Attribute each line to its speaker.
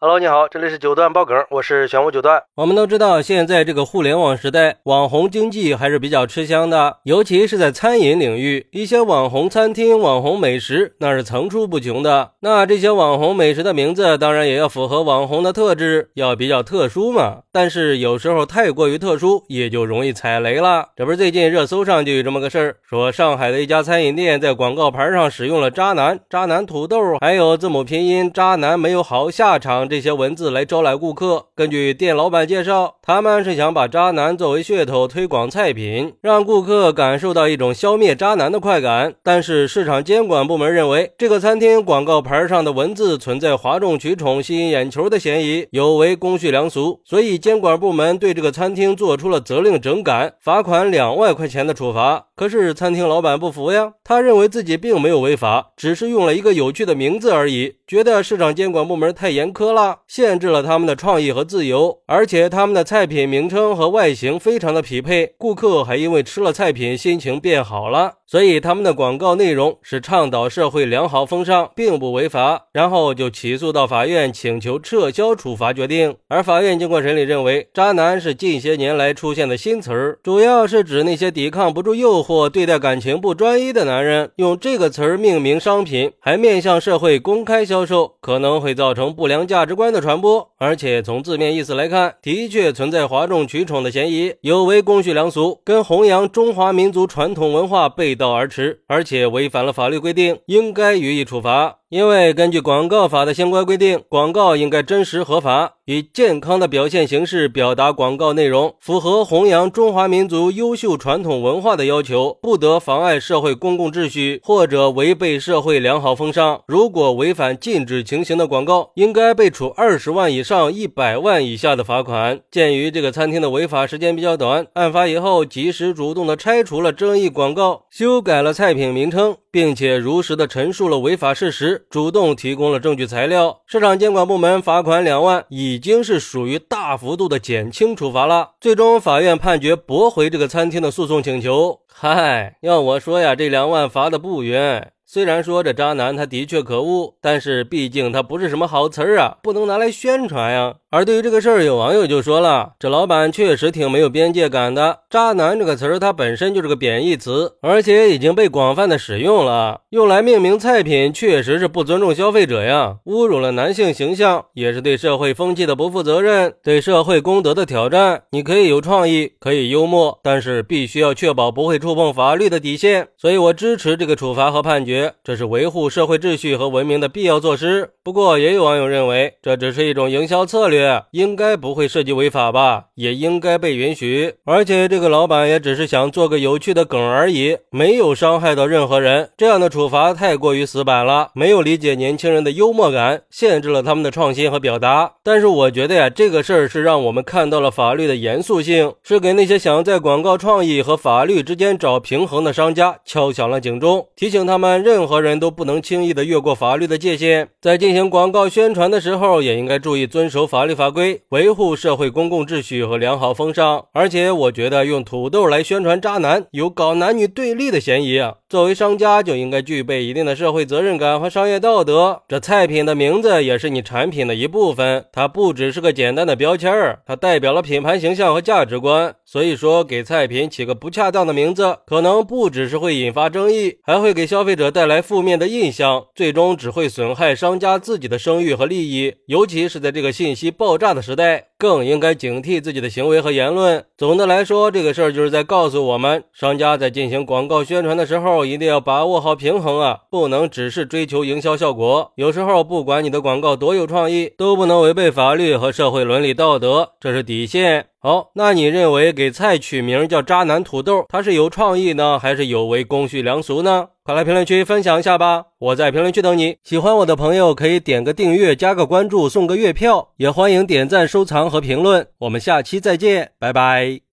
Speaker 1: Hello，你好，这里是九段爆梗，我是玄武九段。我们都知道，现在这个互联网时代，网红经济还是比较吃香的，尤其是在餐饮领域，一些网红餐厅、网红美食那是层出不穷的。那这些网红美食的名字，当然也要符合网红的特质，要比较特殊嘛。但是有时候太过于特殊，也就容易踩雷了。这不是最近热搜上就有这么个事儿，说上海的一家餐饮店在广告牌上使用了“渣男”“渣男土豆”，还有字母拼音“渣男没有好下场”。这些文字来招揽顾客。根据店老板介绍，他们是想把渣男作为噱头推广菜品，让顾客感受到一种消灭渣男的快感。但是市场监管部门认为，这个餐厅广告牌上的文字存在哗众取宠、吸引眼球的嫌疑，有违公序良俗，所以监管部门对这个餐厅做出了责令整改、罚款两万块钱的处罚。可是餐厅老板不服呀，他认为自己并没有违法，只是用了一个有趣的名字而已，觉得市场监管部门太严苛了。限制了他们的创意和自由，而且他们的菜菜品名称和外形非常的匹配，顾客还因为吃了菜品心情变好了。所以他们的广告内容是倡导社会良好风尚，并不违法，然后就起诉到法院，请求撤销处罚决定。而法院经过审理认为，渣男是近些年来出现的新词儿，主要是指那些抵抗不住诱惑、对待感情不专一的男人。用这个词儿命名商品，还面向社会公开销售，可能会造成不良价值观的传播。而且从字面意思来看，的确存在哗众取宠的嫌疑，有违公序良俗，跟弘扬中华民族传统文化背。道而驰，而且违反了法律规定，应该予以处罚。因为根据广告法的相关规定，广告应该真实合法，以健康的表现形式表达广告内容，符合弘扬中华民族优秀传统文化的要求，不得妨碍社会公共秩序或者违背社会良好风尚。如果违反禁止情形的广告，应该被处二十万以上一百万以下的罚款。鉴于这个餐厅的违法时间比较短，案发以后及时主动的拆除了争议广告，修改了菜品名称，并且如实的陈述了违法事实。主动提供了证据材料，市场监管部门罚款两万，已经是属于大幅度的减轻处罚了。最终，法院判决驳回这个餐厅的诉讼请求。嗨，要我说呀，这两万罚的不冤。虽然说这渣男他的确可恶，但是毕竟他不是什么好词儿啊，不能拿来宣传呀。而对于这个事儿，有网友就说了，这老板确实挺没有边界感的。渣男这个词儿，它本身就是个贬义词，而且已经被广泛的使用了，用来命名菜品，确实是不尊重消费者呀，侮辱了男性形象，也是对社会风气的不负责任，对社会公德的挑战。你可以有创意，可以幽默，但是必须要确保不会触碰法律的底线。所以我支持这个处罚和判决。这是维护社会秩序和文明的必要措施。不过，也有网友认为，这只是一种营销策略，应该不会涉及违法吧？也应该被允许。而且，这个老板也只是想做个有趣的梗而已，没有伤害到任何人。这样的处罚太过于死板了，没有理解年轻人的幽默感，限制了他们的创新和表达。但是，我觉得呀，这个事儿是让我们看到了法律的严肃性，是给那些想在广告创意和法律之间找平衡的商家敲响了警钟，提醒他们。任何人都不能轻易的越过法律的界限，在进行广告宣传的时候，也应该注意遵守法律法规，维护社会公共秩序和良好风尚。而且，我觉得用土豆来宣传渣男，有搞男女对立的嫌疑啊！作为商家，就应该具备一定的社会责任感和商业道德。这菜品的名字也是你产品的一部分，它不只是个简单的标签儿，它代表了品牌形象和价值观。所以说，给菜品起个不恰当的名字，可能不只是会引发争议，还会给消费者带来负面的印象，最终只会损害商家自己的声誉和利益。尤其是在这个信息爆炸的时代，更应该警惕自己的行为和言论。总的来说，这个事儿就是在告诉我们，商家在进行广告宣传的时候一定要把握好平衡啊，不能只是追求营销效果。有时候，不管你的广告多有创意，都不能违背法律和社会伦理道德，这是底线。好，那你认为给菜取名叫“渣男土豆”，它是有创意呢，还是有违公序良俗呢？快来评论区分享一下吧！我在评论区等你。喜欢我的朋友可以点个订阅、加个关注、送个月票，也欢迎点赞、收藏和评论。我们下期再见，拜拜。